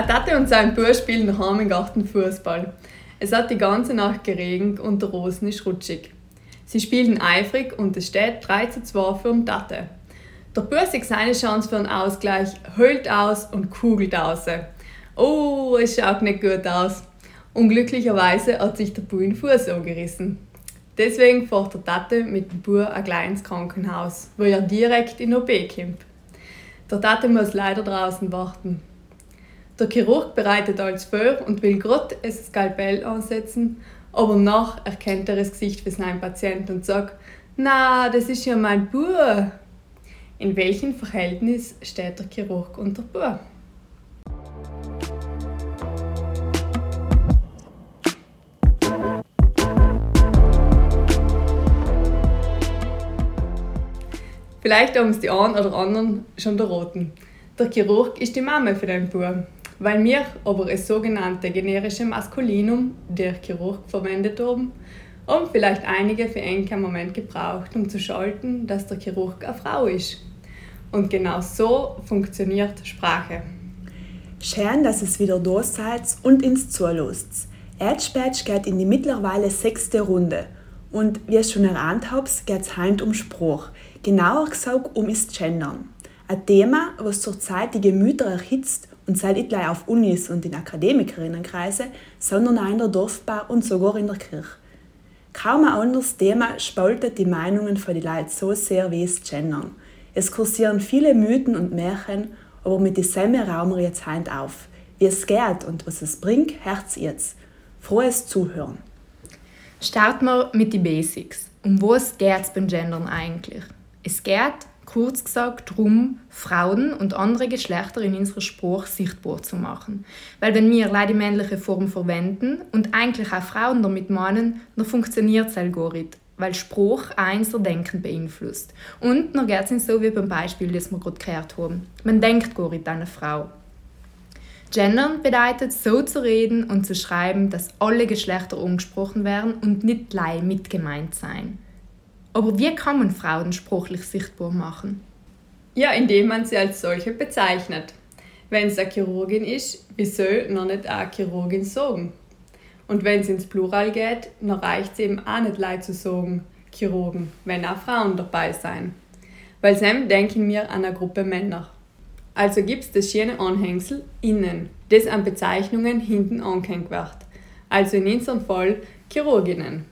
Eine Tate und sein Bruder spielen daheim im Garten Fußball. Es hat die ganze Nacht geregnet und der Rosen ist rutschig. Sie spielen eifrig und es steht 3 zu 2 für den Tate. Der Bur sieht seine Chance für einen Ausgleich, heult aus und kugelt aus. Oh, es schaut nicht gut aus. Unglücklicherweise hat sich der Bub den Fuß angerissen. Deswegen fährt der Tate mit dem Bub ein kleines Krankenhaus, wo er direkt in OP kommt. Der Tate muss leider draußen warten. Der Chirurg bereitet alles vor und will gerade ein Skalpell ansetzen, aber nach erkennt er das Gesicht für seinen Patienten und sagt, na, das ist ja mein Bub. In welchem Verhältnis steht der Chirurg und der Bub? Vielleicht haben es die einen oder anderen schon der Roten. Der Chirurg ist die Mama für den Bub weil wir aber das sogenannte generische Maskulinum, der Chirurg, verwendet haben, haben vielleicht einige für einen Moment gebraucht, um zu schalten, dass der Chirurg eine Frau ist. Und genau so funktioniert Sprache. Schön, dass es wieder da seid und ins Zulässt. Erdspatch geht in die mittlerweile sechste Runde. Und wie ich schon erahnt habe, geht es heute um Spruch. Genauer gesagt um das Gendern. Ein Thema, was zurzeit die Gemüter erhitzt und sei nicht gleich auf Unis und in Akademikerinnenkreise, sondern auch in der Dorfbar und sogar in der Kirche. Kaum ein anderes Thema spaltet die Meinungen von den Leuten so sehr wie das Gendern. Es kursieren viele Mythen und Märchen, aber mit diesem raumen wir jetzt heint auf. Wie es geht und was es bringt, Herz jetzt. Frohes Zuhören. Starten wir mit den Basics. Um was geht es beim Gendern eigentlich? Es geht kurz gesagt darum, Frauen und andere Geschlechter in unserer Sprache sichtbar zu machen. Weil wenn wir leider die männliche Form verwenden und eigentlich auch Frauen damit meinen, dann funktioniert das Algorithmus weil Spruch eins der Denken beeinflusst. Und dann geht es so wie beim Beispiel, das wir gerade gehört haben. Man denkt gar nicht an eine Frau. Gendern bedeutet, so zu reden und zu schreiben, dass alle Geschlechter angesprochen werden und nicht lei mit gemeint sein. Aber wie kann man Frauen sprachlich sichtbar machen? Ja, indem man sie als solche bezeichnet. Wenn es eine Chirurgin ist, wieso noch nicht eine Chirurgin sagen? Und wenn es ins Plural geht, dann reicht es eben auch nicht leid zu sagen, Chirurgen, wenn auch Frauen dabei sein. Weil Sam denken wir an eine Gruppe Männer. Also gibt es das schöne Anhängsel innen, das an Bezeichnungen hinten angehängt wird. Also in unserem Fall Chirurginnen.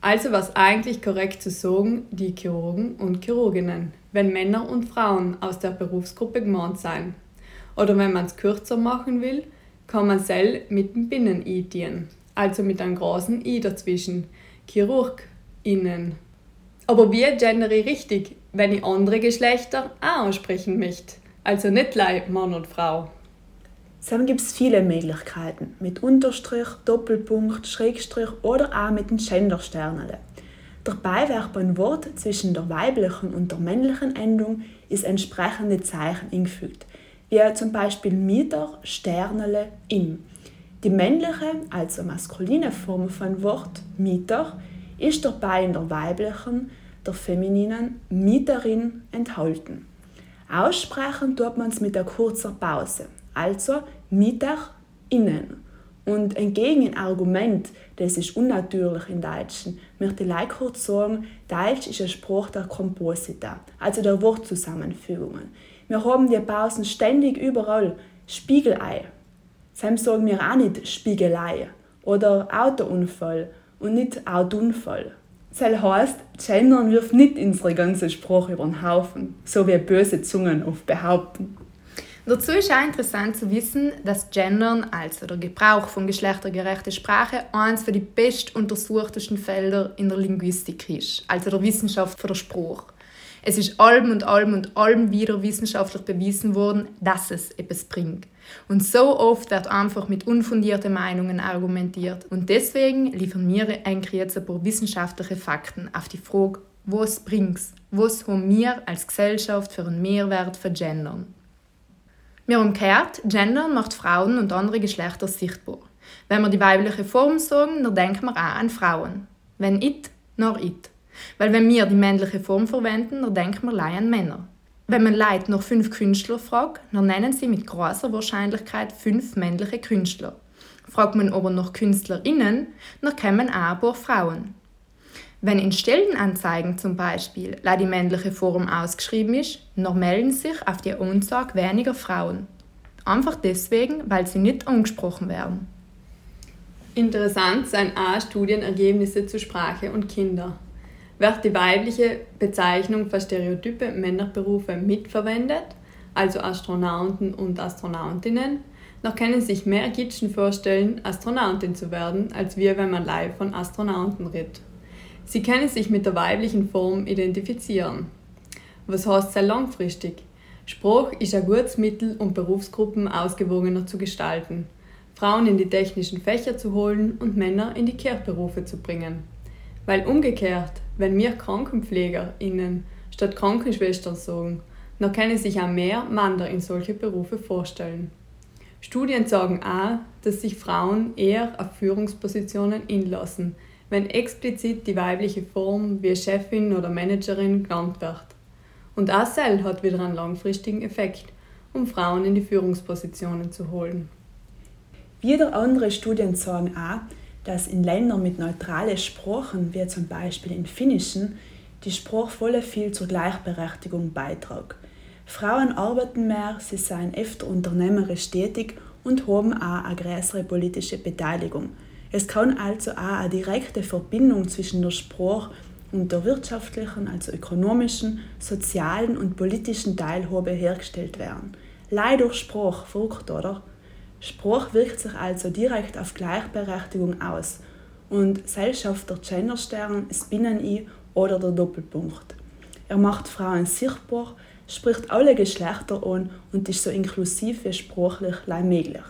Also was eigentlich korrekt zu sagen, die Chirurgen und Chirurginnen, wenn Männer und Frauen aus der Berufsgruppe gemeint sein. Oder wenn man es kürzer machen will, kann man sel mit dem Binnen-I dienen, also mit einem großen I dazwischen, ChirurgInnen. Aber wie gendere ich richtig, wenn ich andere Geschlechter auch ansprechen möchte? Also nicht gleich Mann und Frau. Dann gibt es viele Möglichkeiten, mit Unterstrich, Doppelpunkt, Schrägstrich oder auch mit den Gendersternen. Dabei wird beim Wort zwischen der weiblichen und der männlichen Endung ist entsprechende Zeichen eingefügt, wie zum Beispiel Mieter, Sternele, im. Die männliche, also maskuline Form von Wort Mieter ist dabei in der weiblichen, der femininen Mieterin enthalten. Aussprechen tut man es mit einer kurzen Pause also Mittag innen. Und ein Gegenargument, das ist unnatürlich in Deutschen, möchte ich kurz sagen, Deutsch ist ein Spruch der Komposita, also der Wortzusammenfügungen. Wir haben die Pausen ständig überall. Spiegelei. Sam sagen wir auch nicht Spiegelei oder Autounfall und nicht Autounfall. Das heißt, Gendern wirft nicht unsere ganze Sprache über den Haufen, so wie böse Zungen oft behaupten. Dazu ist auch interessant zu wissen, dass Gendern, also der Gebrauch von geschlechtergerechter Sprache, eines der best untersuchtesten Felder in der Linguistik ist, also der Wissenschaft für den Spruch. Es ist allem und allem und allem wieder wissenschaftlich bewiesen worden, dass es etwas bringt. Und so oft wird einfach mit unfundierten Meinungen argumentiert. Und deswegen liefern wir eigentlich jetzt ein paar wissenschaftliche Fakten auf die Frage, was bringt Was haben wir als Gesellschaft für einen Mehrwert für Gendern? Haben gehört, Gender macht Frauen und andere Geschlechter sichtbar. Wenn wir die weibliche Form sagen, dann denken wir auch an Frauen. Wenn it, nur it. Weil wenn wir die männliche Form verwenden, dann denken wir allein an Männer. Wenn man Leute nach fünf Künstler fragt, dann nennen sie mit großer Wahrscheinlichkeit fünf männliche Künstler. Fragt man aber nach KünstlerInnen, dann kommen auch ein paar Frauen. Wenn in Stellenanzeigen zum Beispiel die männliche Form ausgeschrieben ist, dann melden sich auf die Ansage weniger Frauen. Einfach deswegen, weil sie nicht angesprochen werden. Interessant sind auch Studienergebnisse zu Sprache und Kinder. Wird die weibliche Bezeichnung für stereotype Männerberufe mitverwendet, also Astronauten und Astronautinnen, noch können sich mehr Gitschen vorstellen, Astronautin zu werden, als wir, wenn man live von Astronauten redet. Sie können sich mit der weiblichen Form identifizieren. Was heißt sehr langfristig? Spruch ist ein gutes Mittel, um Berufsgruppen ausgewogener zu gestalten. Frauen in die technischen Fächer zu holen und Männer in die Kirchberufe zu bringen. Weil umgekehrt, wenn wir KrankenpflegerInnen statt Krankenschwestern sagen, dann können sich auch mehr Männer in solche Berufe vorstellen. Studien sagen auch, dass sich Frauen eher auf Führungspositionen inlassen, wenn explizit die weibliche Form wie Chefin oder Managerin genannt wird. Und auch Cell hat wieder einen langfristigen Effekt, um Frauen in die Führungspositionen zu holen. Wieder andere Studien sagen auch, dass in Ländern mit neutralen Sprachen, wie zum Beispiel in Finnischen, die Sprachvolle viel zur Gleichberechtigung beitragen. Frauen arbeiten mehr, sie seien öfter unternehmerisch tätig und haben auch eine größere politische Beteiligung. Es kann also auch eine direkte Verbindung zwischen der Sprache und der wirtschaftlichen, also ökonomischen, sozialen und politischen Teilhabe hergestellt werden. Leider durch Sprache, verrückt, oder? Spruch wirkt sich also direkt auf Gleichberechtigung aus und auf der Genderstern, das Binnen-I oder der Doppelpunkt. Er macht Frauen sichtbar, spricht alle Geschlechter an und ist so inklusiv wie sprachlich möglich.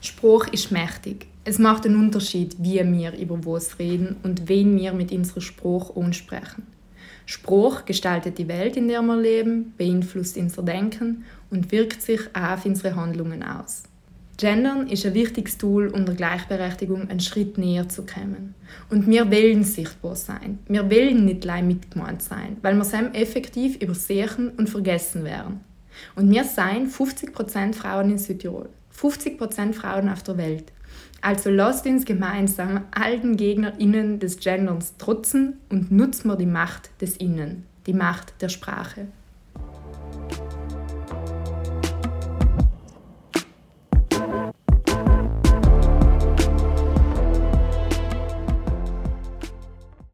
Spruch ist mächtig. Es macht einen Unterschied, wie wir über was reden und wen wir mit unserem Spruch ansprechen. Spruch gestaltet die Welt, in der wir leben, beeinflusst unser Denken und wirkt sich auch auf unsere Handlungen aus. Gendern ist ein wichtiges Tool, um der Gleichberechtigung einen Schritt näher zu kommen. Und wir wollen sichtbar sein. Wir wollen nicht allein mitgemeint sein, weil wir es effektiv übersehen und vergessen werden. Und wir seien 50% Frauen in Südtirol, 50% Frauen auf der Welt. Also lasst uns gemeinsam allen GegnerInnen des Genderns trotzen und nutzen wir die Macht des Innen, die Macht der Sprache.